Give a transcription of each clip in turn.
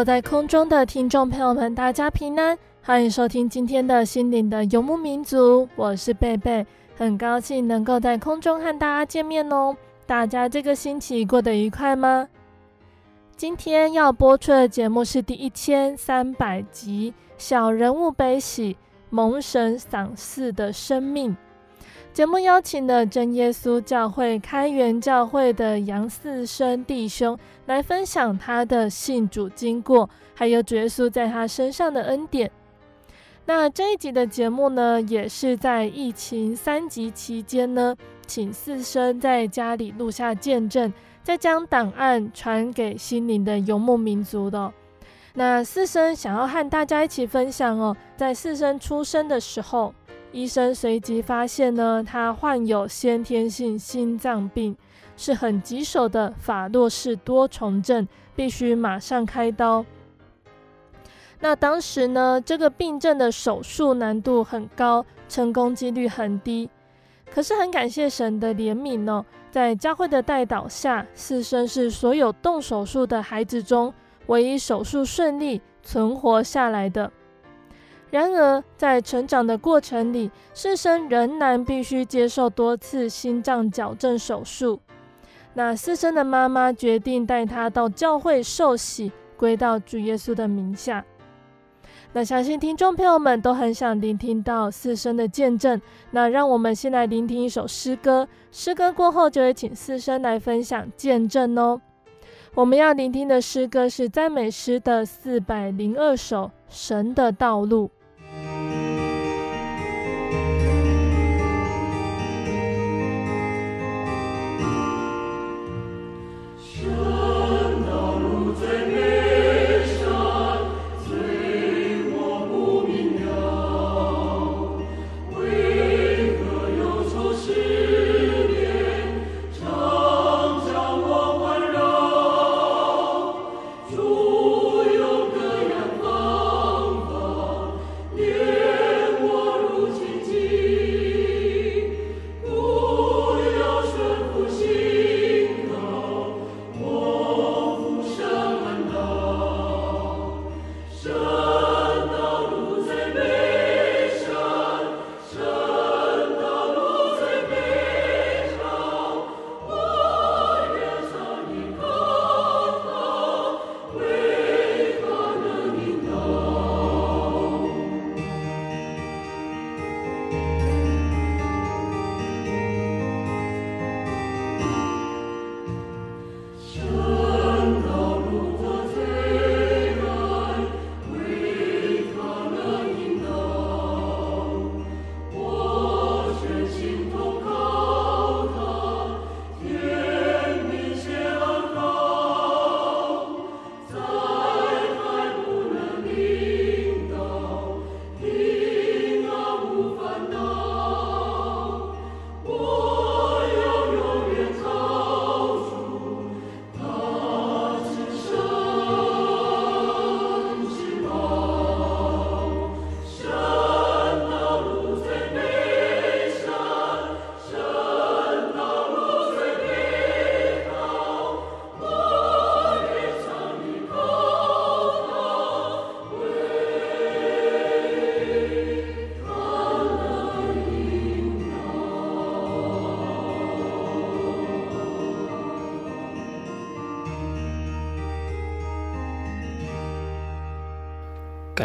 Hello，所在空中的听众朋友们，大家平安。欢迎收听今天的心灵的游牧民族，我是贝贝，很高兴能够在空中和大家见面哦。大家这个星期过得愉快吗？今天要播出的节目是第一千三百集《小人物悲喜，蒙神赏赐的生命》。节目邀请了真耶稣教会开元教会的杨四生弟兄来分享他的信主经过，还有主耶稣在他身上的恩典。那这一集的节目呢，也是在疫情三级期间呢，请四生在家里录下见证，再将档案传给心灵的游牧民族的。那四生想要和大家一起分享哦，在四生出生的时候，医生随即发现呢，他患有先天性心脏病，是很棘手的法洛氏多重症，必须马上开刀。那当时呢，这个病症的手术难度很高，成功几率很低。可是很感谢神的怜悯哦，在教会的带导下，四生是所有动手术的孩子中唯一手术顺利存活下来的。然而，在成长的过程里，四生仍然必须接受多次心脏矫正手术。那四生的妈妈决定带他到教会受洗，归到主耶稣的名下。那相信听众朋友们都很想聆听到四生的见证，那让我们先来聆听一首诗歌，诗歌过后就会请四生来分享见证哦。我们要聆听的诗歌是赞美诗的四百零二首《神的道路》。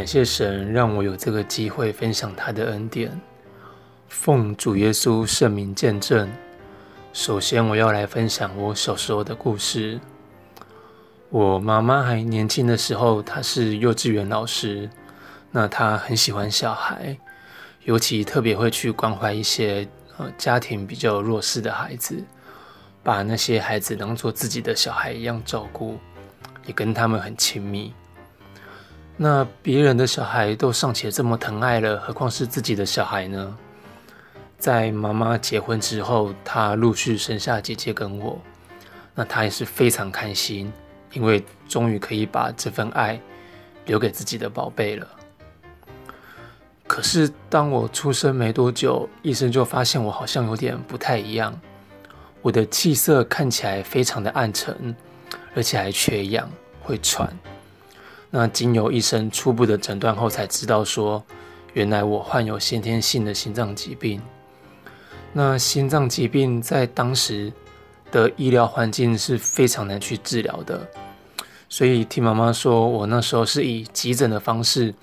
感谢神让我有这个机会分享他的恩典，奉主耶稣圣名见证。首先，我要来分享我小时候的故事。我妈妈还年轻的时候，她是幼稚园老师，那她很喜欢小孩，尤其特别会去关怀一些呃家庭比较弱势的孩子，把那些孩子当做自己的小孩一样照顾，也跟他们很亲密。那别人的小孩都尚且这么疼爱了，何况是自己的小孩呢？在妈妈结婚之后，她陆续生下姐姐跟我，那她也是非常开心，因为终于可以把这份爱留给自己的宝贝了。可是当我出生没多久，医生就发现我好像有点不太一样，我的气色看起来非常的暗沉，而且还缺氧，会喘。那经由医生初步的诊断后，才知道说，原来我患有先天性的心脏疾病。那心脏疾病在当时的医疗环境是非常难去治疗的，所以听妈妈说，我那时候是以急诊的方式，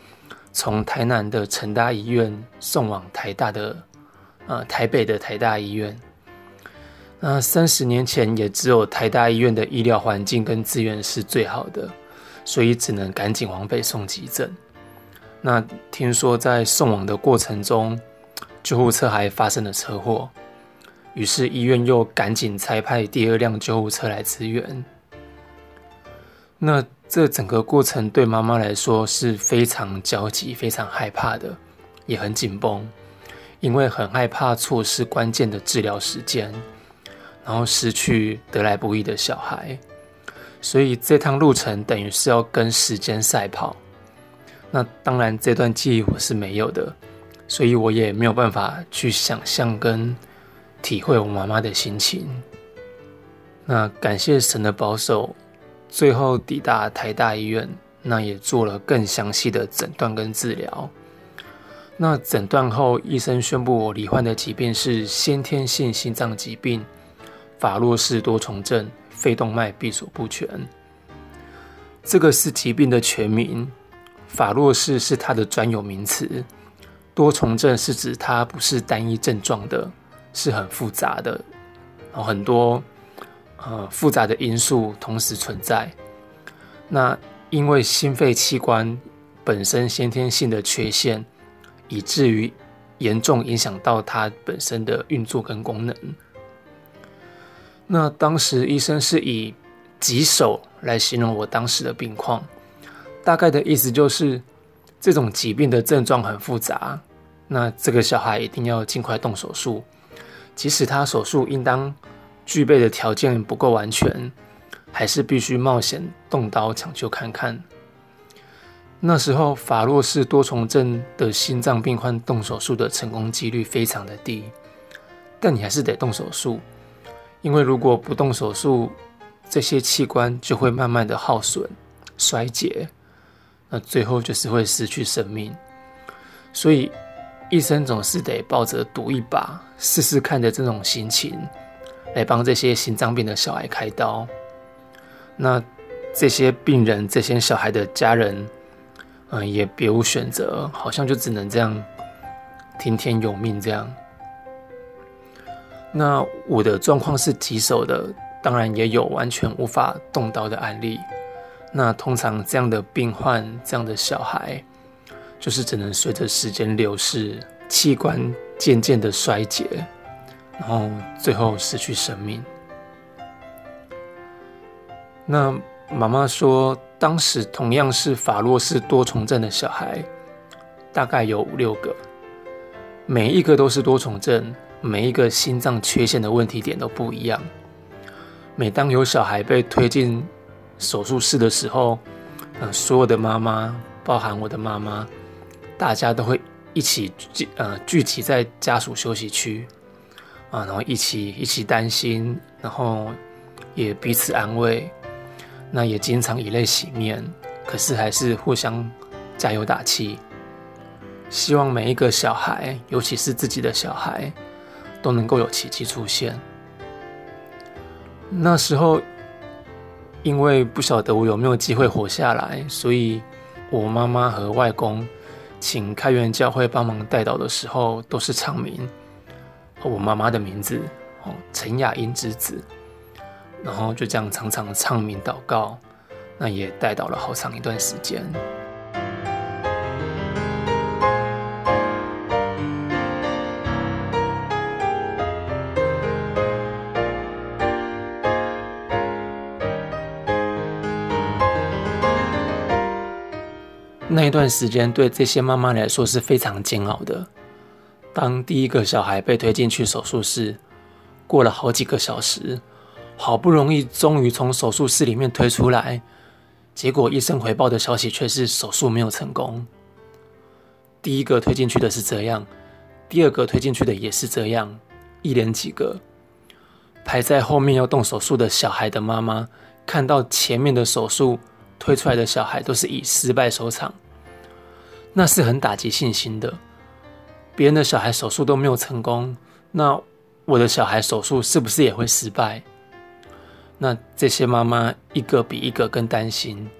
从台南的成大医院送往台大的，呃，台北的台大医院。那三十年前，也只有台大医院的医疗环境跟资源是最好的。所以只能赶紧往北送急诊。那听说在送往的过程中，救护车还发生了车祸，于是医院又赶紧才派第二辆救护车来支援。那这整个过程对妈妈来说是非常焦急、非常害怕的，也很紧绷，因为很害怕错失关键的治疗时间，然后失去得来不易的小孩。所以这趟路程等于是要跟时间赛跑，那当然这段记忆我是没有的，所以我也没有办法去想象跟体会我妈妈的心情。那感谢神的保守，最后抵达台大医院，那也做了更详细的诊断跟治疗。那诊断后，医生宣布我罹患的疾病是先天性心脏疾病，法洛氏多重症。肺动脉闭锁不全，这个是疾病的全名。法洛氏是它的专有名词。多重症是指它不是单一症状的，是很复杂的，然后很多呃复杂的因素同时存在。那因为心肺器官本身先天性的缺陷，以至于严重影响到它本身的运作跟功能。那当时医生是以棘手来形容我当时的病况，大概的意思就是这种疾病的症状很复杂，那这个小孩一定要尽快动手术，即使他手术应当具备的条件不够完全，还是必须冒险动刀抢救看看。那时候法洛氏多重症的心脏病患动手术的成功几率非常的低，但你还是得动手术。因为如果不动手术，这些器官就会慢慢的耗损、衰竭，那最后就是会失去生命。所以医生总是得抱着赌一把、试试看的这种心情，来帮这些心脏病的小孩开刀。那这些病人、这些小孩的家人，嗯，也别无选择，好像就只能这样听天由命这样。那我的状况是棘手的，当然也有完全无法动刀的案例。那通常这样的病患，这样的小孩，就是只能随着时间流逝，器官渐渐的衰竭，然后最后失去生命。那妈妈说，当时同样是法洛氏多重症的小孩，大概有五六个，每一个都是多重症。每一个心脏缺陷的问题点都不一样。每当有小孩被推进手术室的时候，呃，所有的妈妈，包含我的妈妈，大家都会一起聚呃聚集在家属休息区啊，然后一起一起担心，然后也彼此安慰。那也经常以泪洗面，可是还是互相加油打气，希望每一个小孩，尤其是自己的小孩。都能够有奇迹出现。那时候，因为不晓得我有没有机会活下来，所以我妈妈和外公请开元教会帮忙代祷的时候，都是唱名，我妈妈的名字哦，陈雅英之子，然后就这样常常唱名祷告，那也代祷了好长一段时间。那一段时间对这些妈妈来说是非常煎熬的。当第一个小孩被推进去手术室，过了好几个小时，好不容易终于从手术室里面推出来，结果医生回报的消息却是手术没有成功。第一个推进去的是这样，第二个推进去的也是这样，一连几个排在后面要动手术的小孩的妈妈，看到前面的手术推出来的小孩都是以失败收场。那是很打击信心的。别人的小孩手术都没有成功，那我的小孩手术是不是也会失败？那这些妈妈一个比一个更担心，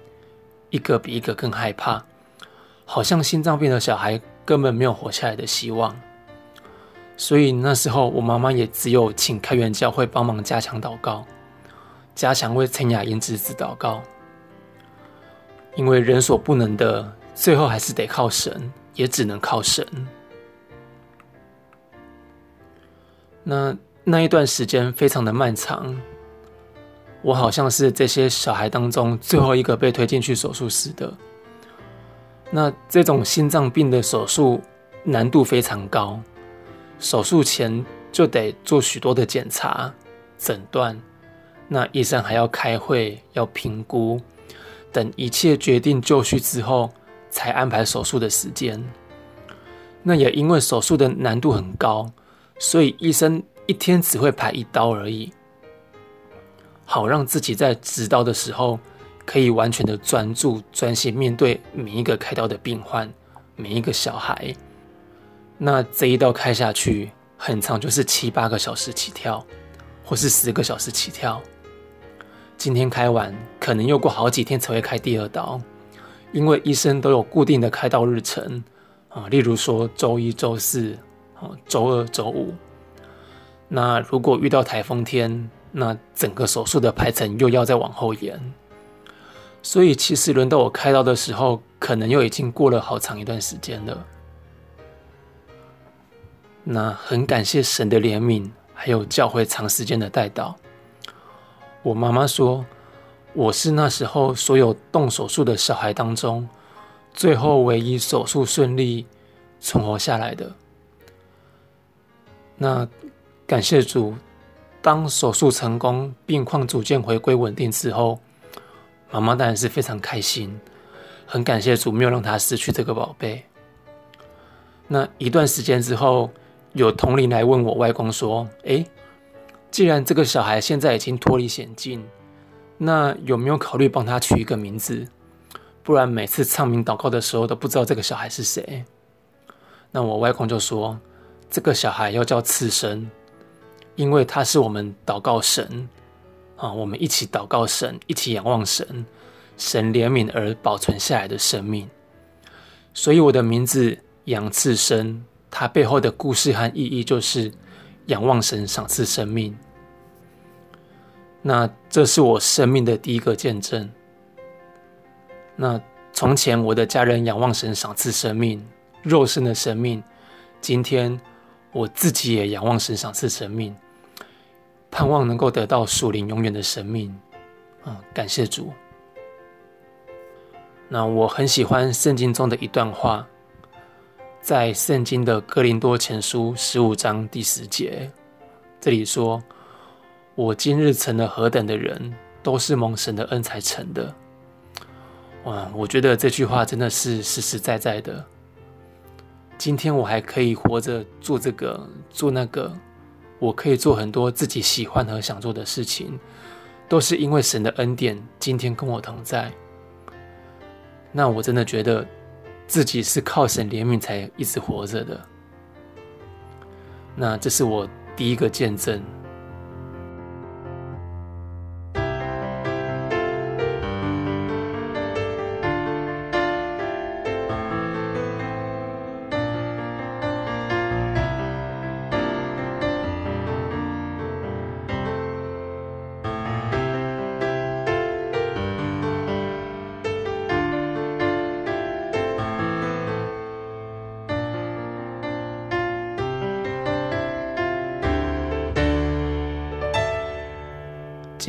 一个比一个更害怕，好像心脏病的小孩根本没有活下来的希望。所以那时候我妈妈也只有请开元教会帮忙加强祷告，加强为陈雅英之子祷告，因为人所不能的。最后还是得靠神，也只能靠神。那那一段时间非常的漫长，我好像是这些小孩当中最后一个被推进去手术室的。那这种心脏病的手术难度非常高，手术前就得做许多的检查、诊断，那医生还要开会要评估，等一切决定就绪之后。才安排手术的时间。那也因为手术的难度很高，所以医生一天只会排一刀而已，好让自己在执刀的时候可以完全的专注、专心面对每一个开刀的病患、每一个小孩。那这一刀开下去，很长就是七八个小时起跳，或是十个小时起跳。今天开完，可能又过好几天才会开第二刀。因为医生都有固定的开刀日程啊，例如说周一、周四、啊周二、周五。那如果遇到台风天，那整个手术的排程又要再往后延。所以其实轮到我开刀的时候，可能又已经过了好长一段时间了。那很感谢神的怜悯，还有教会长时间的代祷。我妈妈说。我是那时候所有动手术的小孩当中，最后唯一手术顺利存活下来的。那感谢主，当手术成功，病况逐渐回归稳定之后，妈妈当然是非常开心，很感谢主没有让她失去这个宝贝。那一段时间之后，有同龄来问我外公说：“诶，既然这个小孩现在已经脱离险境。”那有没有考虑帮他取一个名字？不然每次唱名祷告的时候都不知道这个小孩是谁。那我外公就说，这个小孩要叫次生，因为他是我们祷告神啊，我们一起祷告神，一起仰望神，神怜悯而保存下来的生命。所以我的名字杨次生，它背后的故事和意义就是仰望神赏赐生命。那这是我生命的第一个见证。那从前我的家人仰望神赏赐生命，肉身的生命，今天我自己也仰望神赏赐生命，盼望能够得到属灵永远的生命。啊，感谢主。那我很喜欢圣经中的一段话，在圣经的哥林多前书十五章第十节，这里说。我今日成了何等的人，都是蒙神的恩才成的。哇，我觉得这句话真的是实实在在的。今天我还可以活着做这个做那个，我可以做很多自己喜欢和想做的事情，都是因为神的恩典，今天跟我同在。那我真的觉得自己是靠神怜悯才一直活着的。那这是我第一个见证。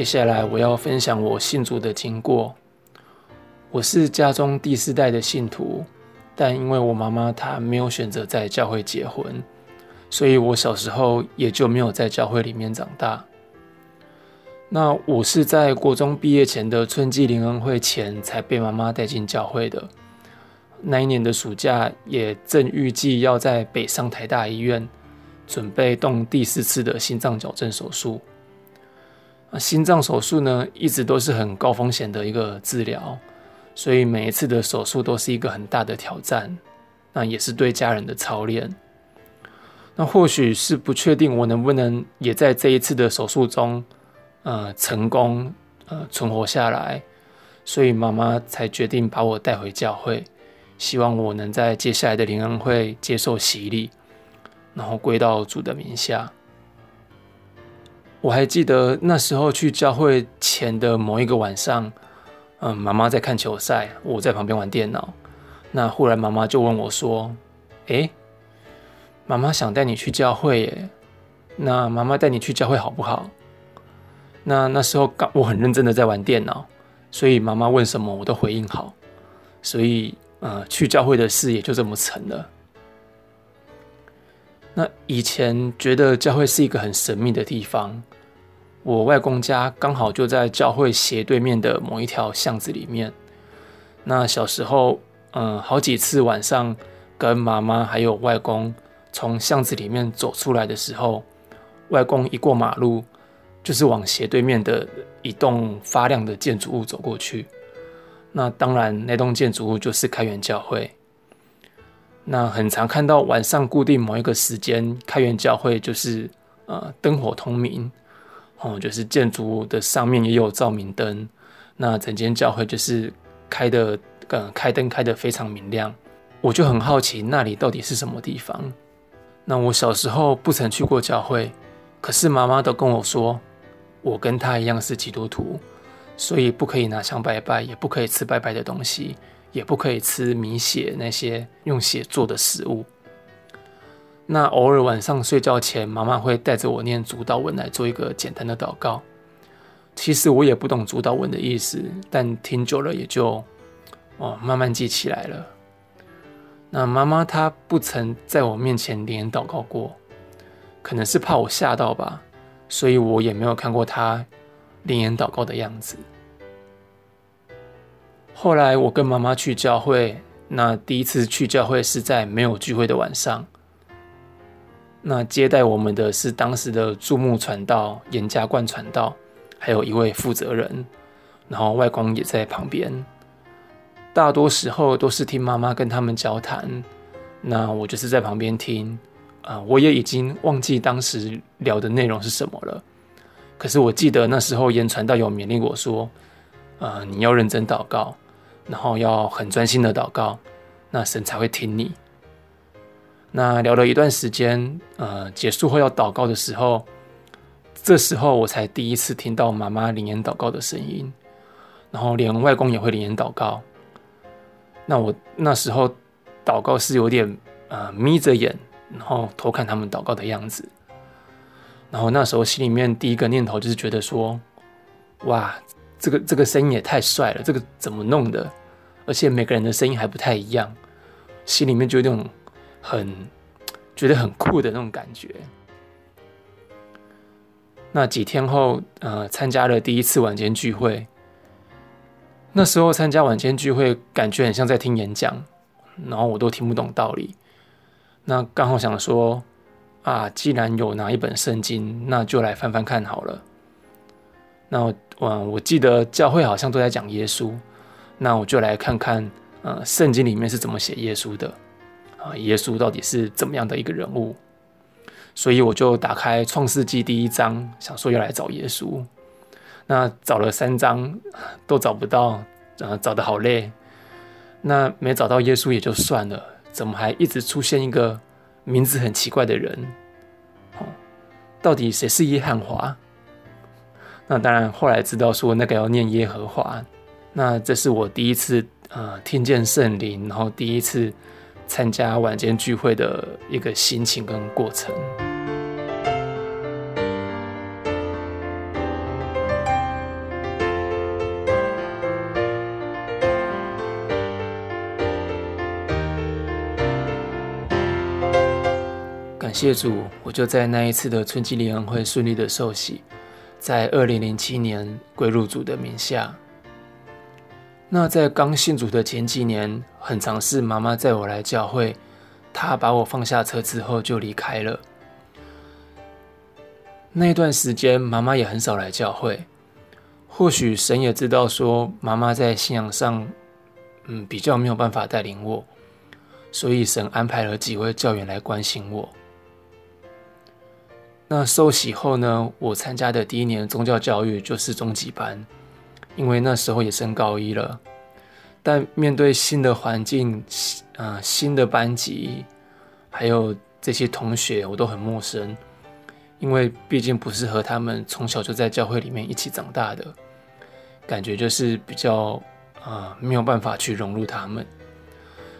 接下来我要分享我信主的经过。我是家中第四代的信徒，但因为我妈妈她没有选择在教会结婚，所以我小时候也就没有在教会里面长大。那我是在国中毕业前的春季灵恩会前才被妈妈带进教会的。那一年的暑假，也正预计要在北上台大医院准备动第四次的心脏矫正手术。心脏手术呢，一直都是很高风险的一个治疗，所以每一次的手术都是一个很大的挑战，那也是对家人的操练。那或许是不确定我能不能也在这一次的手术中，呃，成功呃存活下来，所以妈妈才决定把我带回教会，希望我能在接下来的灵恩会接受洗礼，然后归到主的名下。我还记得那时候去教会前的某一个晚上，嗯，妈妈在看球赛，我在旁边玩电脑。那忽然妈妈就问我说：“诶，妈妈想带你去教会耶，那妈妈带你去教会好不好？”那那时候刚我很认真的在玩电脑，所以妈妈问什么我都回应好，所以呃，去教会的事也就这么成了。那以前觉得教会是一个很神秘的地方。我外公家刚好就在教会斜对面的某一条巷子里面。那小时候，嗯，好几次晚上跟妈妈还有外公从巷子里面走出来的时候，外公一过马路，就是往斜对面的一栋发亮的建筑物走过去。那当然，那栋建筑物就是开元教会。那很常看到晚上固定某一个时间，开元教会就是呃灯火通明。哦，就是建筑物的上面也有照明灯，那整间教会就是开的，呃，开灯开得非常明亮。我就很好奇那里到底是什么地方。那我小时候不曾去过教会，可是妈妈都跟我说，我跟她一样是基督徒，所以不可以拿香拜拜，也不可以吃拜拜的东西，也不可以吃米血那些用血做的食物。那偶尔晚上睡觉前，妈妈会带着我念主祷文来做一个简单的祷告。其实我也不懂主祷文的意思，但听久了也就哦慢慢记起来了。那妈妈她不曾在我面前连祷告过，可能是怕我吓到吧，所以我也没有看过她连言祷告的样子。后来我跟妈妈去教会，那第一次去教会是在没有聚会的晚上。那接待我们的是当时的注目传道严家冠传道，还有一位负责人，然后外公也在旁边。大多时候都是听妈妈跟他们交谈，那我就是在旁边听。啊、我也已经忘记当时聊的内容是什么了。可是我记得那时候严传道有勉励我说：“呃，你要认真祷告，然后要很专心的祷告，那神才会听你。”那聊了一段时间，呃，结束后要祷告的时候，这时候我才第一次听到妈妈灵言祷告的声音，然后连外公也会灵言祷告。那我那时候祷告是有点呃眯着眼，然后偷看他们祷告的样子。然后那时候心里面第一个念头就是觉得说，哇，这个这个声音也太帅了，这个怎么弄的？而且每个人的声音还不太一样，心里面就有那种。很 觉得很酷的那种感觉。那几天后，呃，参加了第一次晚间聚会。那时候参加晚间聚会，感觉很像在听演讲，然后我都听不懂道理。那刚好想说，啊，既然有拿一本圣经，那就来翻翻看好了。那我，我记得教会好像都在讲耶稣，那我就来看看，呃，圣经里面是怎么写耶稣的。啊，耶稣到底是怎么样的一个人物？所以我就打开《创世纪》第一章，想说要来找耶稣。那找了三章都找不到，啊，找得好累。那没找到耶稣也就算了，怎么还一直出现一个名字很奇怪的人？到底谁是耶和华？那当然后来知道说那个要念耶和华。那这是我第一次呃听见圣灵，然后第一次。参加晚间聚会的一个心情跟过程。感谢主，我就在那一次的春季联欢会顺利的受洗，在二零零七年归入主的名下。那在刚信主的前几年，很常是妈妈载我来教会，她把我放下车之后就离开了。那段时间，妈妈也很少来教会。或许神也知道说，妈妈在信仰上，嗯，比较没有办法带领我，所以神安排了几位教员来关心我。那受洗后呢，我参加的第一年宗教教育就是中级班，因为那时候也升高一了。但面对新的环境，啊、新的班级，还有这些同学，我都很陌生。因为毕竟不是和他们从小就在教会里面一起长大的，感觉就是比较啊、没有办法去融入他们，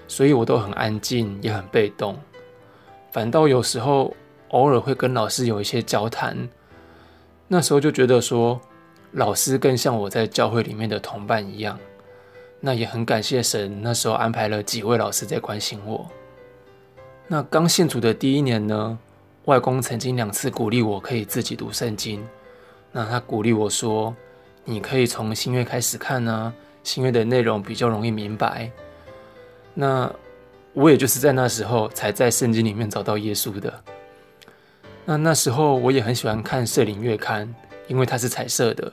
所以我都很安静，也很被动。反倒有时候偶尔会跟老师有一些交谈，那时候就觉得说老师更像我在教会里面的同伴一样。那也很感谢神，那时候安排了几位老师在关心我。那刚信主的第一年呢，外公曾经两次鼓励我可以自己读圣经，那他鼓励我说：“你可以从新约开始看啊，新约的内容比较容易明白。”那我也就是在那时候才在圣经里面找到耶稣的。那那时候我也很喜欢看圣灵月刊，因为它是彩色的，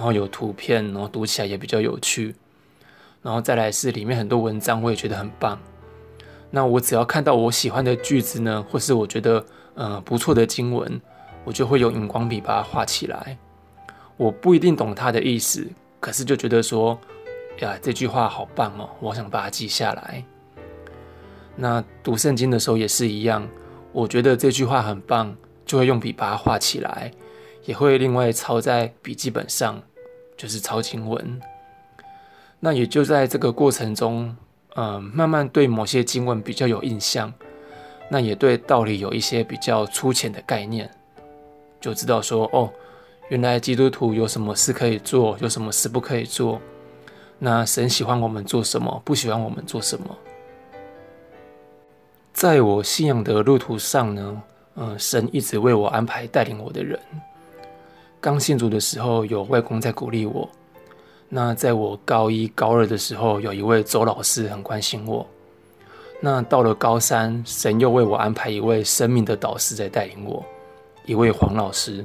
然后有图片，然后读起来也比较有趣。然后再来是里面很多文章，我也觉得很棒。那我只要看到我喜欢的句子呢，或是我觉得。呃，不错的经文，我就会用荧光笔把它画起来。我不一定懂它的意思，可是就觉得说，呀，这句话好棒哦，我想把它记下来。那读圣经的时候也是一样，我觉得这句话很棒，就会用笔把它画起来，也会另外抄在笔记本上，就是抄经文。那也就在这个过程中，嗯、呃，慢慢对某些经文比较有印象。那也对道理有一些比较粗浅的概念，就知道说哦，原来基督徒有什么事可以做，有什么事不可以做。那神喜欢我们做什么，不喜欢我们做什么。在我信仰的路途上呢，嗯、神一直为我安排带领我的人。刚信主的时候，有外公在鼓励我。那在我高一、高二的时候，有一位周老师很关心我。那到了高三，神又为我安排一位生命的导师在带领我，一位黄老师。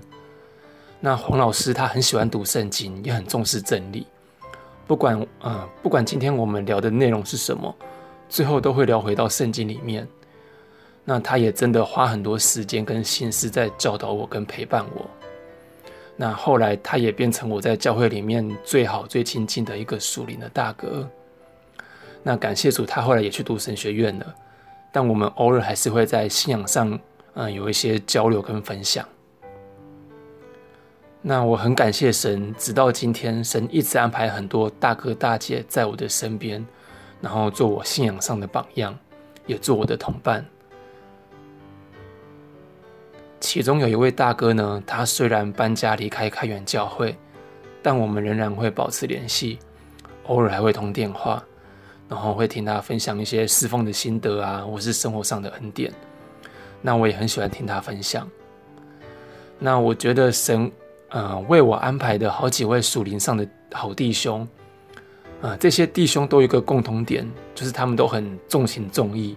那黄老师他很喜欢读圣经，也很重视真理。不管呃，不管今天我们聊的内容是什么，最后都会聊回到圣经里面。那他也真的花很多时间跟心思在教导我跟陪伴我。那后来他也变成我在教会里面最好最亲近的一个属灵的大哥。那感谢主，他后来也去读神学院了。但我们偶尔还是会在信仰上，嗯，有一些交流跟分享。那我很感谢神，直到今天，神一直安排很多大哥大姐在我的身边，然后做我信仰上的榜样，也做我的同伴。其中有一位大哥呢，他虽然搬家离开开元教会，但我们仍然会保持联系，偶尔还会通电话。然后会听他分享一些侍奉的心得啊，或是生活上的恩典。那我也很喜欢听他分享。那我觉得神，呃，为我安排的好几位属灵上的好弟兄，啊、这些弟兄都有一个共同点，就是他们都很重情重义，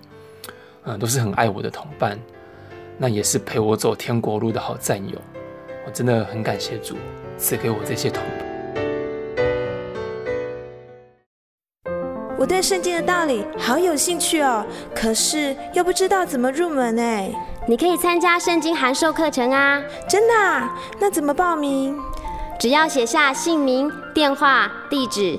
啊、都是很爱我的同伴。那也是陪我走天国路的好战友。我真的很感谢主赐给我这些同伴。我对圣经的道理好有兴趣哦，可是又不知道怎么入门哎。你可以参加圣经函授课程啊！真的啊？那怎么报名？只要写下姓名、电话、地址，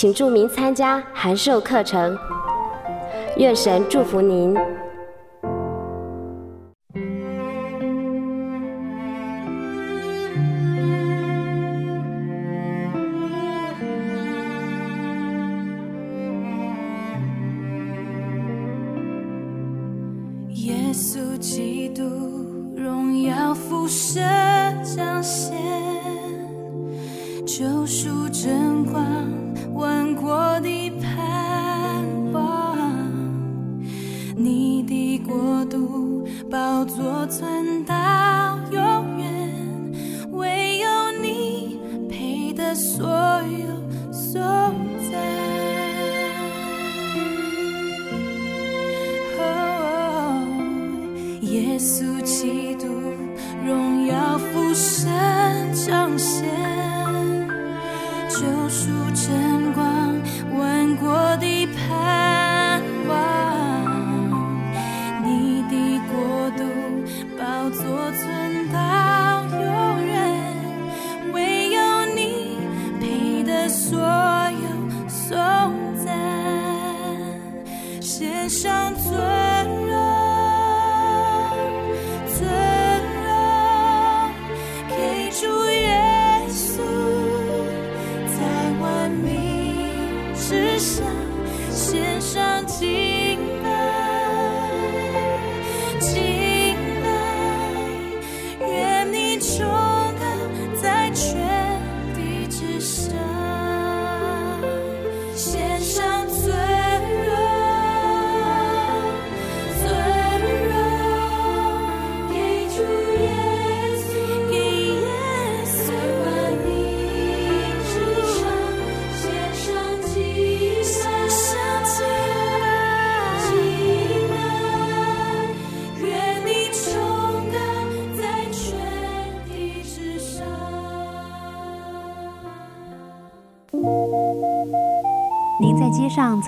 请注明参加函授课程。愿神祝福您。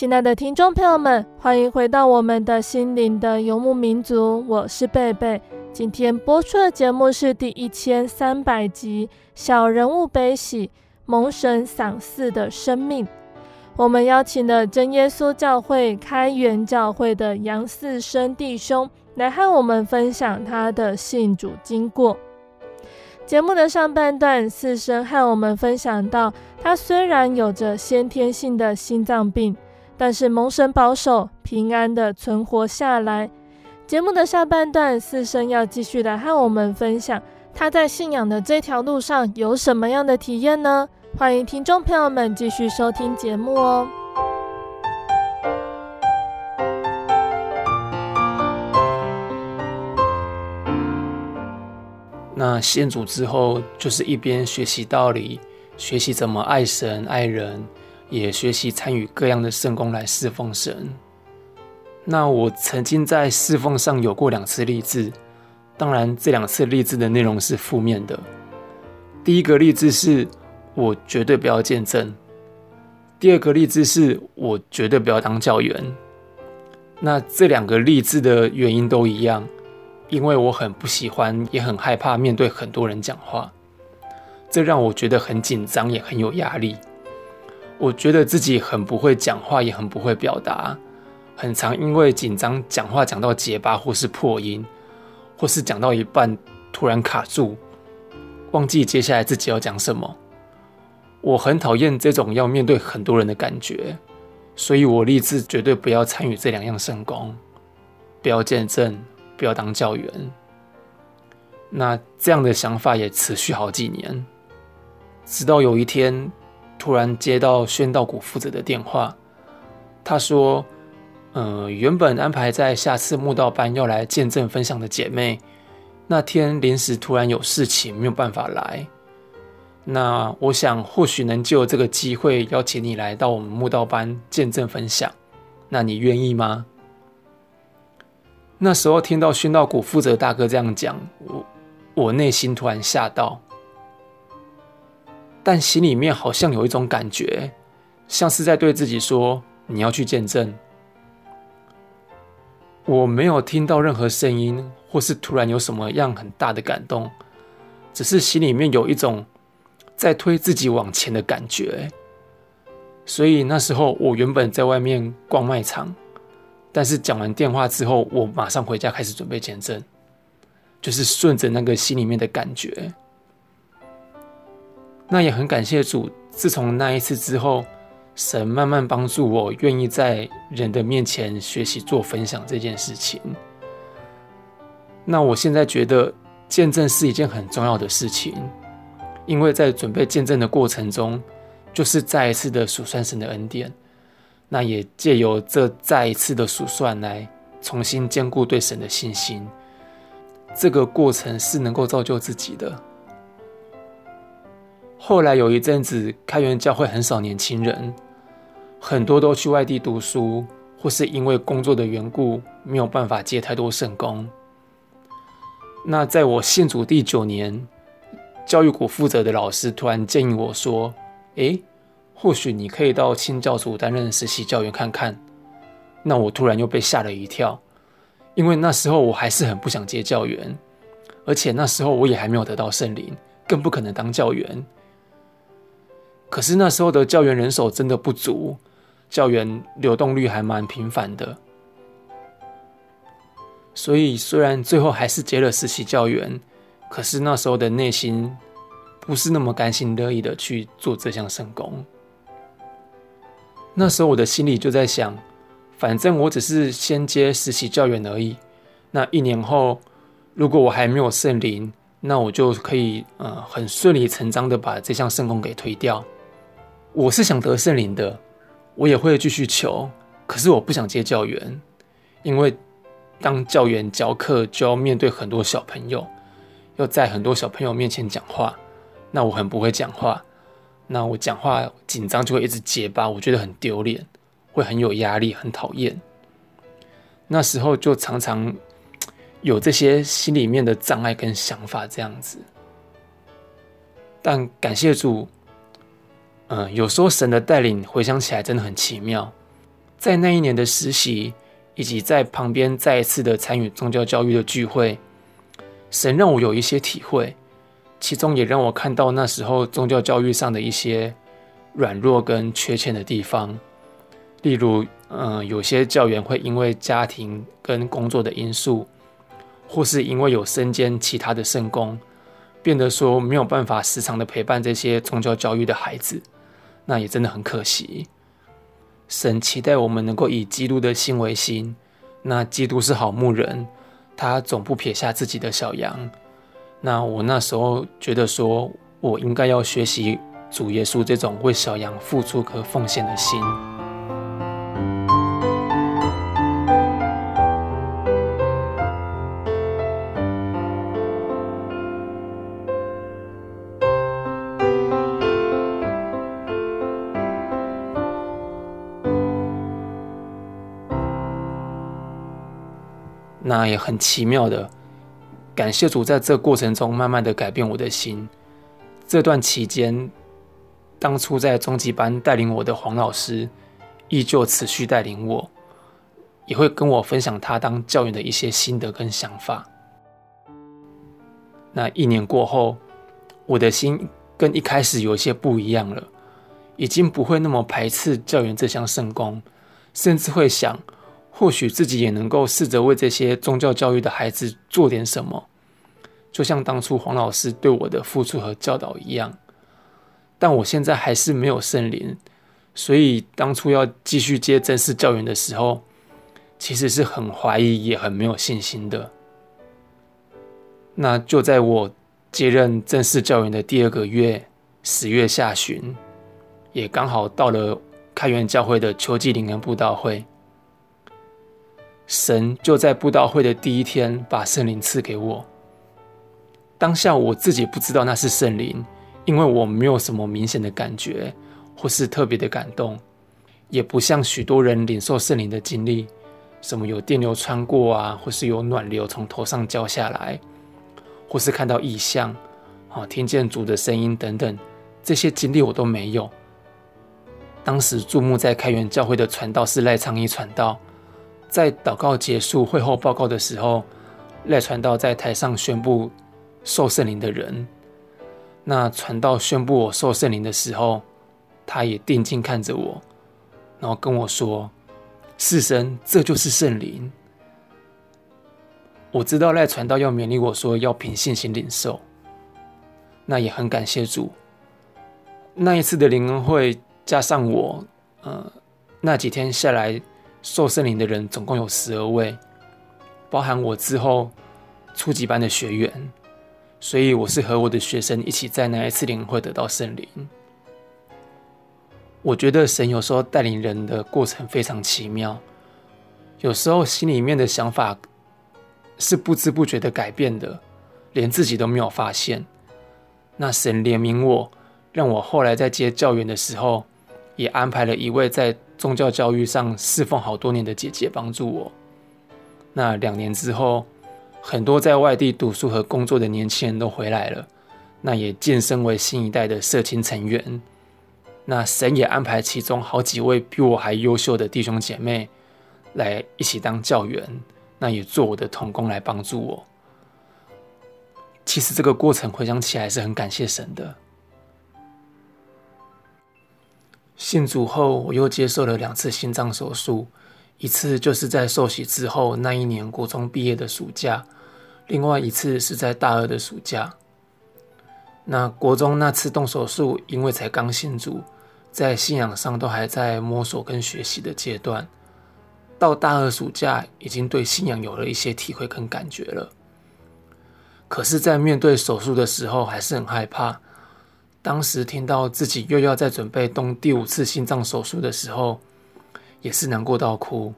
亲爱的听众朋友们，欢迎回到我们的心灵的游牧民族，我是贝贝。今天播出的节目是第一千三百集《小人物悲喜，蒙神赏赐的生命》。我们邀请了真耶稣教会开元教会的杨四生弟兄来和我们分享他的信主经过。节目的上半段，四生和我们分享到，他虽然有着先天性的心脏病。但是蒙神保守，平安的存活下来。节目的下半段，四生要继续来和我们分享他在信仰的这条路上有什么样的体验呢？欢迎听众朋友们继续收听节目哦。那信主之后，就是一边学习道理，学习怎么爱神爱人。也学习参与各样的圣工来侍奉神。那我曾经在侍奉上有过两次立志，当然这两次立志的内容是负面的。第一个立志是我绝对不要见证，第二个立志是我绝对不要当教员。那这两个立志的原因都一样，因为我很不喜欢，也很害怕面对很多人讲话，这让我觉得很紧张，也很有压力。我觉得自己很不会讲话，也很不会表达，很常因为紧张讲话讲到结巴，或是破音，或是讲到一半突然卡住，忘记接下来自己要讲什么。我很讨厌这种要面对很多人的感觉，所以我立志绝对不要参与这两样圣工，不要见证，不要当教员。那这样的想法也持续好几年，直到有一天。突然接到宣道谷负责的电话，他说：“嗯、呃，原本安排在下次慕道班要来见证分享的姐妹，那天临时突然有事情，没有办法来。那我想或许能借这个机会邀请你来到我们慕道班见证分享，那你愿意吗？”那时候听到宣道谷负责大哥这样讲，我我内心突然吓到，但心里面好像有一种感觉，像是在对自己说：“你要去见证。”我没有听到任何声音，或是突然有什么样很大的感动，只是心里面有一种在推自己往前的感觉。所以那时候我原本在外面逛卖场。但是讲完电话之后，我马上回家开始准备见证，就是顺着那个心里面的感觉。那也很感谢主，自从那一次之后，神慢慢帮助我，愿意在人的面前学习做分享这件事情。那我现在觉得见证是一件很重要的事情，因为在准备见证的过程中，就是再一次的数算神的恩典。那也借由这再一次的数算来重新坚固对神的信心，这个过程是能够造就自己的。后来有一阵子，开元教会很少年轻人，很多都去外地读书，或是因为工作的缘故没有办法接太多圣工。那在我信主第九年，教育股负责的老师突然建议我说：“诶。”或许你可以到清教组担任实习教员看看。那我突然又被吓了一跳，因为那时候我还是很不想接教员，而且那时候我也还没有得到圣灵，更不可能当教员。可是那时候的教员人手真的不足，教员流动率还蛮频繁的。所以虽然最后还是接了实习教员，可是那时候的内心不是那么甘心乐意的去做这项圣工。那时候我的心里就在想，反正我只是先接实习教员而已。那一年后，如果我还没有圣灵，那我就可以呃很顺理成章的把这项圣工给推掉。我是想得圣灵的，我也会继续求。可是我不想接教员，因为当教员教课就要面对很多小朋友，要在很多小朋友面前讲话，那我很不会讲话。那我讲话紧张就会一直结巴，我觉得很丢脸，会很有压力，很讨厌。那时候就常常 有这些心里面的障碍跟想法这样子。但感谢主，嗯、有时候神的带领回想起来真的很奇妙。在那一年的实习，以及在旁边再一次的参与宗教教育的聚会，神让我有一些体会。其中也让我看到那时候宗教教育上的一些软弱跟缺陷的地方，例如，嗯、有些教员会因为家庭跟工作的因素，或是因为有身兼其他的圣工，变得说没有办法时常的陪伴这些宗教教育的孩子，那也真的很可惜。神期待我们能够以基督的心为心，那基督是好牧人，他总不撇下自己的小羊。那我那时候觉得说，我应该要学习主耶稣这种为小羊付出和奉献的心。那也很奇妙的。感谢主，在这过程中慢慢的改变我的心。这段期间，当初在中级班带领我的黄老师，依旧持续带领我，也会跟我分享他当教员的一些心得跟想法。那一年过后，我的心跟一开始有一些不一样了，已经不会那么排斥教员这项圣工，甚至会想，或许自己也能够试着为这些宗教教育的孩子做点什么。就像当初黄老师对我的付出和教导一样，但我现在还是没有圣灵，所以当初要继续接正式教员的时候，其实是很怀疑也很没有信心的。那就在我接任正式教员的第二个月，十月下旬，也刚好到了开元教会的秋季灵恩布道会，神就在布道会的第一天把圣灵赐给我。当下我自己不知道那是圣灵，因为我没有什么明显的感觉，或是特别的感动，也不像许多人领受圣灵的经历，什么有电流穿过啊，或是有暖流从头上浇下来，或是看到异象，啊，听见主的声音等等，这些经历我都没有。当时注目在开元教会的传道是赖昌一传道，在祷告结束会后报告的时候，赖传道在台上宣布受圣灵的人。那传道宣布我受圣灵的时候，他也定睛看着我，然后跟我说。是神，这就是圣灵。我知道赖传道要勉励我说要凭信心领受，那也很感谢主。那一次的灵恩会加上我，呃，那几天下来受圣灵的人总共有十二位，包含我之后初级班的学员，所以我是和我的学生一起在那一次灵会得到圣灵。我觉得神有时候带领人的过程非常奇妙，有时候心里面的想法是不知不觉的改变的，连自己都没有发现。那神怜悯我，让我后来在接教员的时候，也安排了一位在宗教教育上侍奉好多年的姐姐帮助我。那两年之后，很多在外地读书和工作的年轻人都回来了，那也晋升为新一代的社青成员。那神也安排其中好几位比我还优秀的弟兄姐妹来一起当教员，那也做我的同工来帮助我。其实这个过程回想起来是很感谢神的。信主后，我又接受了两次心脏手术，一次就是在受洗之后那一年国中毕业的暑假，另外一次是在大二的暑假。那国中那次动手术，因为才刚信主。在信仰上都还在摸索跟学习的阶段，到大二暑假已经对信仰有了一些体会跟感觉了。可是，在面对手术的时候，还是很害怕。当时听到自己又要再准备动第五次心脏手术的时候，也是难过到哭。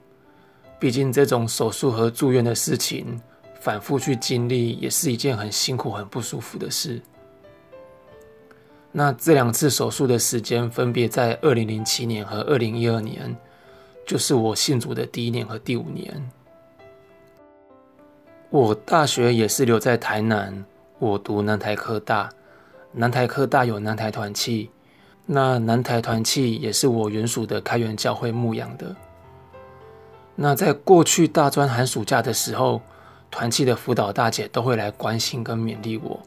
毕竟这种手术和住院的事情，反复去经历，也是一件很辛苦、很不舒服的事。那这两次手术的时间分别在二零零七年和二零一二年，就是我信主的第一年和第五年。我大学也是留在台南，我读南台科大，南台科大有南台团契，那南台团契也是我原属的开元教会牧养的。那在过去大专寒暑假的时候，团契的辅导大姐都会来关心跟勉励我。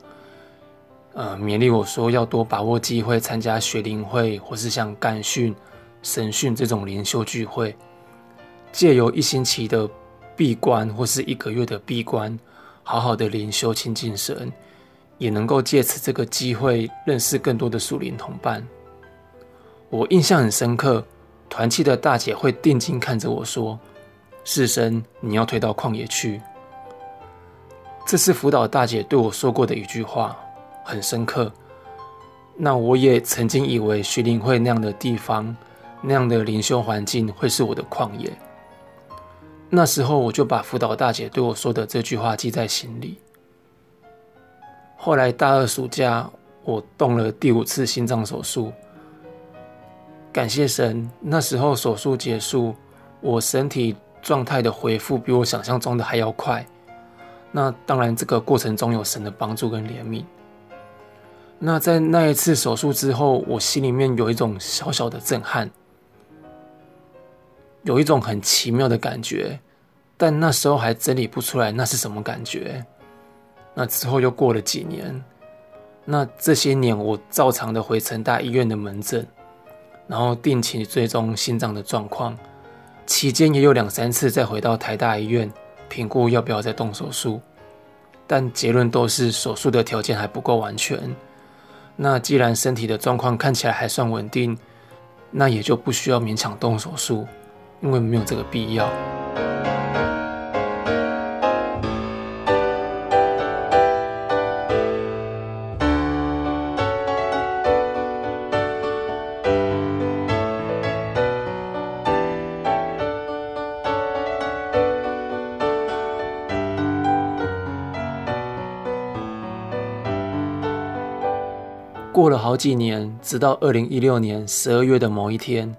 呃，勉励我说要多把握机会参加学龄会，或是像干训、神训这种灵修聚会，借由一星期的闭关或是一个月的闭关，好好的灵修亲近神，也能够借此这个机会认识更多的属灵同伴。我印象很深刻，团契的大姐会定睛看着我说：“世生，你要退到旷野去。”这是辅导大姐对我说过的一句话。很深刻。那我也曾经以为徐灵会那样的地方，那样的灵修环境会是我的旷野。那时候我就把辅导大姐对我说的这句话记在心里。后来大二暑假，我动了第五次心脏手术。感谢神，那时候手术结束，我身体状态的恢复比我想象中的还要快。那当然，这个过程中有神的帮助跟怜悯。那在那一次手术之后，我心里面有一种小小的震撼，有一种很奇妙的感觉，但那时候还整理不出来那是什么感觉。那之后又过了几年，那这些年我照常的回成大医院的门诊，然后定期追踪心脏的状况，期间也有两三次再回到台大医院评估要不要再动手术，但结论都是手术的条件还不够完全。那既然身体的状况看起来还算稳定，那也就不需要勉强动手术，因为没有这个必要。过了好几年，直到二零一六年十二月的某一天，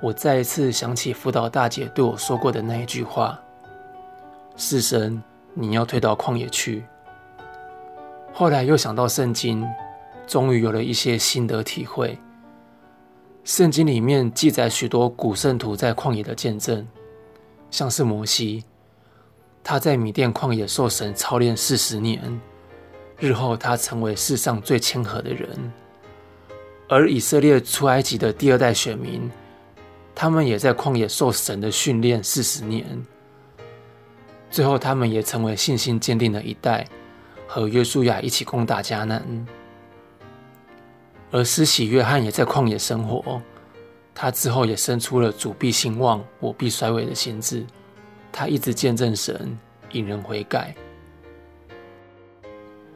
我再一次想起辅导大姐对我说过的那一句话：“世神，你要退到旷野去。”后来又想到圣经，终于有了一些心得体会。圣经里面记载许多古圣徒在旷野的见证，像是摩西，他在米甸旷野受神操练四十年，日后他成为世上最谦和的人。而以色列出埃及的第二代选民，他们也在旷野受神的训练四十年，最后他们也成为信心坚定的一代。和约书亚一起攻打迦南，而施洗约翰也在旷野生活。他之后也生出了“主必兴旺，我必衰微”的心志。他一直见证神，引人悔改。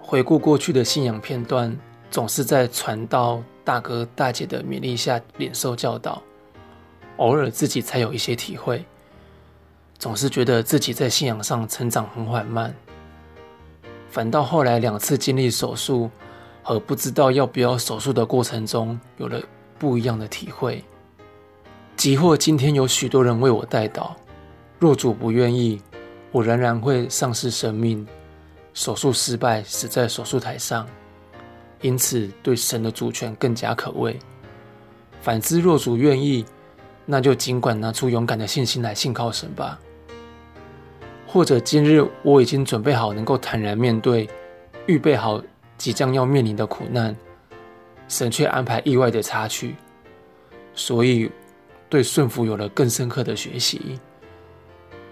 回顾过去的信仰片段，总是在传道大哥大姐的勉励下领受教导，偶尔自己才有一些体会。总是觉得自己在信仰上成长很缓慢。反倒后来两次经历手术和不知道要不要手术的过程中，有了不一样的体会。即或今天有许多人为我代祷，若主不愿意，我仍然会丧失生命，手术失败，死在手术台上。因此，对神的主权更加可畏。反之，若主愿意，那就尽管拿出勇敢的信心来信靠神吧。或者今日我已经准备好，能够坦然面对，预备好即将要面临的苦难，神却安排意外的插曲，所以对顺服有了更深刻的学习。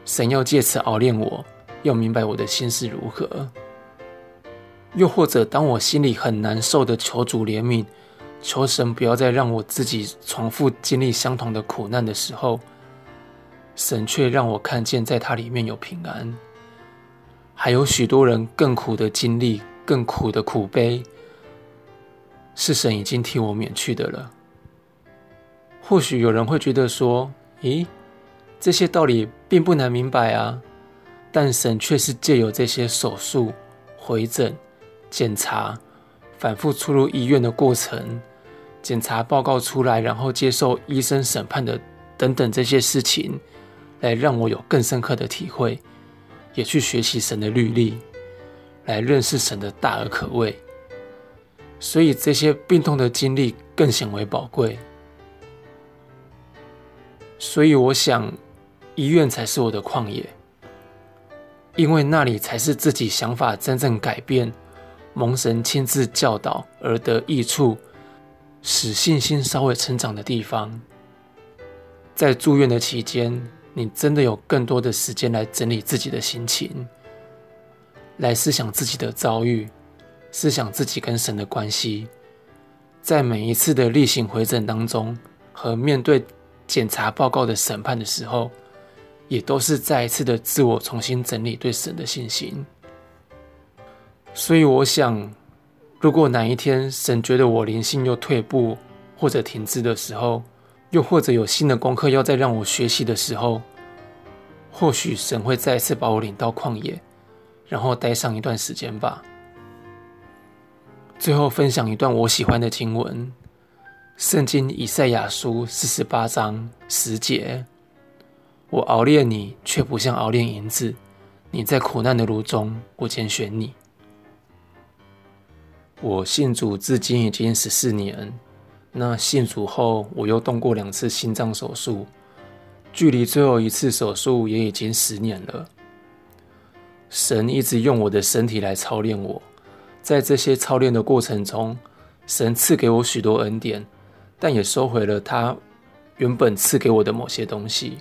神要借此熬炼我，要明白我的心是如何。又或者当我心里很难受的求主怜悯，求神不要再让我自己重复经历相同的苦难的时候。神却让我看见，在他里面有平安，还有许多人更苦的经历，更苦的苦悲，是神已经替我免去的了。或许有人会觉得说：“咦，这些道理并不难明白啊。”但神却是借由这些手术、回诊、检查、反复出入医院的过程、检查报告出来，然后接受医生审判的等等这些事情。来让我有更深刻的体会，也去学习神的律例，来认识神的大而可畏。所以这些病痛的经历更显为宝贵。所以我想，医院才是我的旷野，因为那里才是自己想法真正改变、蒙神亲自教导而得益处、使信心稍微成长的地方。在住院的期间。你真的有更多的时间来整理自己的心情，来思想自己的遭遇，思想自己跟神的关系。在每一次的例行回诊当中，和面对检查报告的审判的时候，也都是再一次的自我重新整理对神的信心。所以，我想，如果哪一天神觉得我灵性又退步或者停滞的时候，又或者有新的功课要再让我学习的时候，或许神会再次把我领到旷野，然后待上一段时间吧。最后分享一段我喜欢的经文，《圣经以赛亚书》四十八章十节：“我熬炼你，却不像熬炼银子；你在苦难的炉中，我拣选你。”我信主至今已经十四年。那信主后，我又动过两次心脏手术，距离最后一次手术也已经十年了。神一直用我的身体来操练我，在这些操练的过程中，神赐给我许多恩典，但也收回了他原本赐给我的某些东西。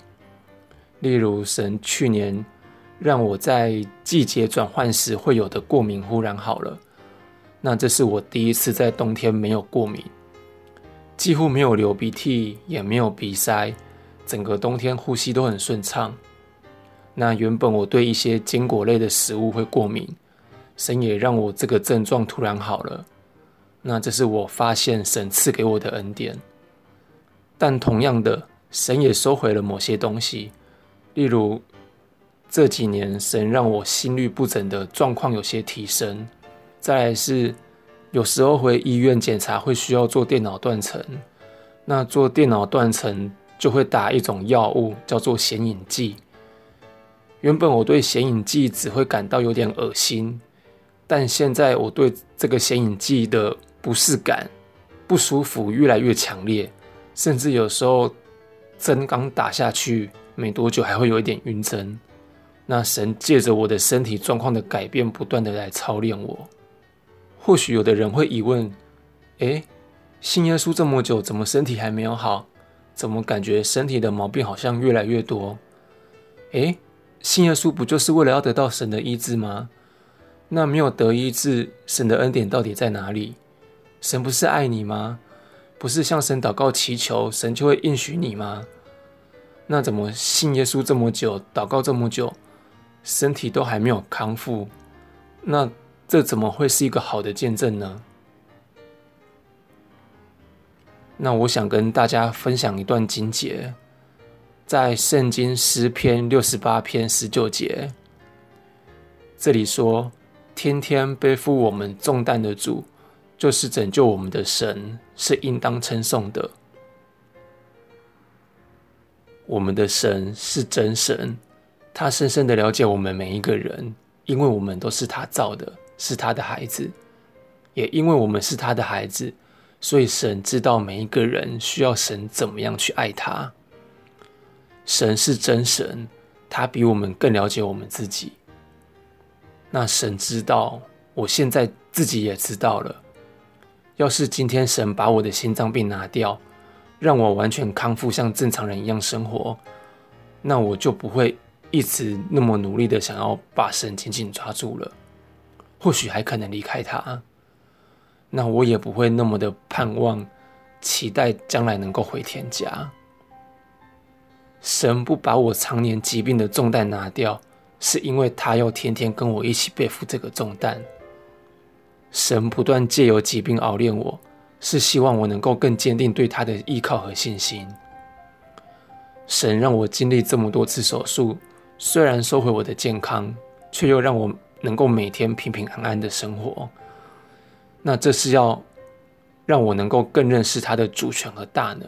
例如，神去年让我在季节转换时会有的过敏忽然好了，那这是我第一次在冬天没有过敏。几乎没有流鼻涕，也没有鼻塞，整个冬天呼吸都很顺畅。那原本我对一些坚果类的食物会过敏，神也让我这个症状突然好了。那这是我发现神赐给我的恩典。但同样的，神也收回了某些东西，例如这几年神让我心律不整的状况有些提升。再来是。有时候回医院检查会需要做电脑断层，那做电脑断层就会打一种药物，叫做显影剂。原本我对显影剂只会感到有点恶心，但现在我对这个显影剂的不适感、不舒服越来越强烈，甚至有时候针刚打下去没多久，还会有一点晕针。那神借着我的身体状况的改变，不断的来操练我。或许有的人会疑问：诶，信耶稣这么久，怎么身体还没有好？怎么感觉身体的毛病好像越来越多？诶，信耶稣不就是为了要得到神的医治吗？那没有得医治，神的恩典到底在哪里？神不是爱你吗？不是向神祷告祈求，神就会应许你吗？那怎么信耶稣这么久，祷告这么久，身体都还没有康复？那这怎么会是一个好的见证呢？那我想跟大家分享一段经节，在圣经诗篇六十八篇十九节，这里说：“天天背负我们重担的主，就是拯救我们的神，是应当称颂的。我们的神是真神，他深深的了解我们每一个人，因为我们都是他造的。”是他的孩子，也因为我们是他的孩子，所以神知道每一个人需要神怎么样去爱他。神是真神，他比我们更了解我们自己。那神知道，我现在自己也知道了。要是今天神把我的心脏病拿掉，让我完全康复，像正常人一样生活，那我就不会一直那么努力的想要把神紧紧抓住了。或许还可能离开他，那我也不会那么的盼望、期待将来能够回天家。神不把我常年疾病的重担拿掉，是因为他要天天跟我一起背负这个重担。神不断借由疾病熬炼我，是希望我能够更坚定对他的依靠和信心。神让我经历这么多次手术，虽然收回我的健康，却又让我。能够每天平平安安的生活，那这是要让我能够更认识他的主权和大能。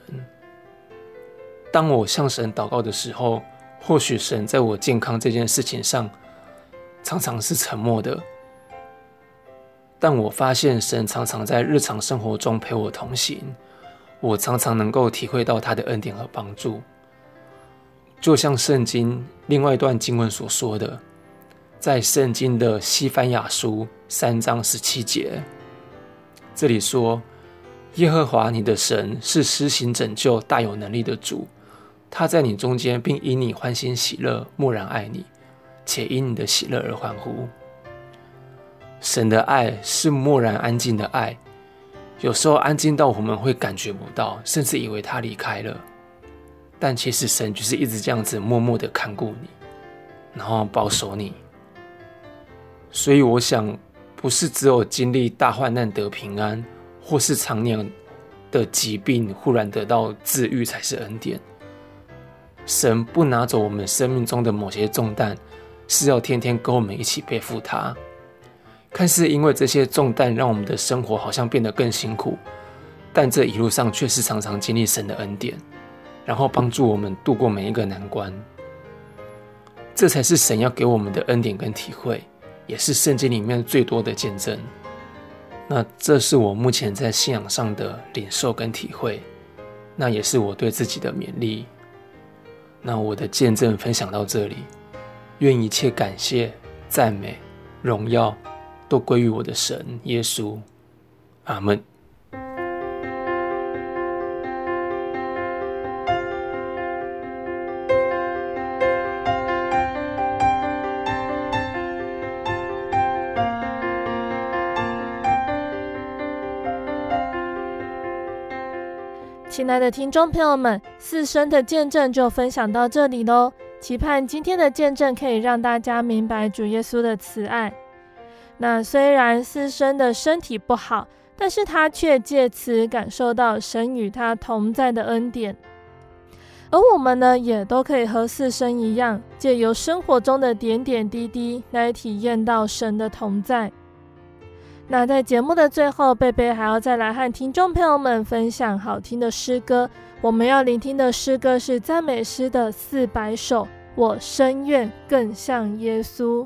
当我向神祷告的时候，或许神在我健康这件事情上常常是沉默的，但我发现神常常在日常生活中陪我同行，我常常能够体会到他的恩典和帮助。就像圣经另外一段经文所说的。在圣经的西番雅书三章十七节，这里说：“耶和华你的神是施行拯救、大有能力的主，他在你中间，并因你欢欣喜乐，默然爱你，且因你的喜乐而欢呼。”神的爱是默然安静的爱，有时候安静到我们会感觉不到，甚至以为他离开了，但其实神就是一直这样子默默的看顾你，然后保守你。所以我想，不是只有经历大患难得平安，或是常年的疾病忽然得到治愈才是恩典。神不拿走我们生命中的某些重担，是要天天跟我们一起背负它。看似因为这些重担让我们的生活好像变得更辛苦，但这一路上却是常常经历神的恩典，然后帮助我们度过每一个难关。这才是神要给我们的恩典跟体会。也是圣经里面最多的见证。那这是我目前在信仰上的领受跟体会，那也是我对自己的勉励。那我的见证分享到这里，愿一切感谢、赞美、荣耀都归于我的神耶稣。阿门。亲爱的听众朋友们，四声的见证就分享到这里喽。期盼今天的见证可以让大家明白主耶稣的慈爱。那虽然四生的身体不好，但是他却借此感受到神与他同在的恩典。而我们呢，也都可以和四生一样，借由生活中的点点滴滴来体验到神的同在。那在节目的最后，贝贝还要再来和听众朋友们分享好听的诗歌。我们要聆听的诗歌是赞美诗的四百首。我深愿更像耶稣。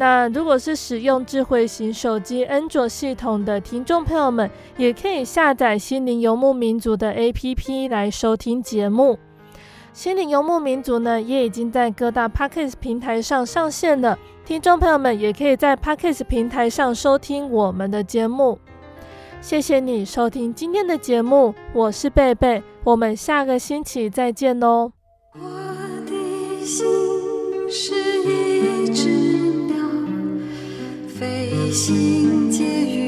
那如果是使用智慧型手机安卓系统的听众朋友们，也可以下载心灵游牧民族的 APP 来收听节目。心灵游牧民族呢，也已经在各大 Podcast 平台上上线了，听众朋友们也可以在 Podcast 平台上收听我们的节目。谢谢你收听今天的节目，我是贝贝，我们下个星期再见哦。我的心是一只心结语。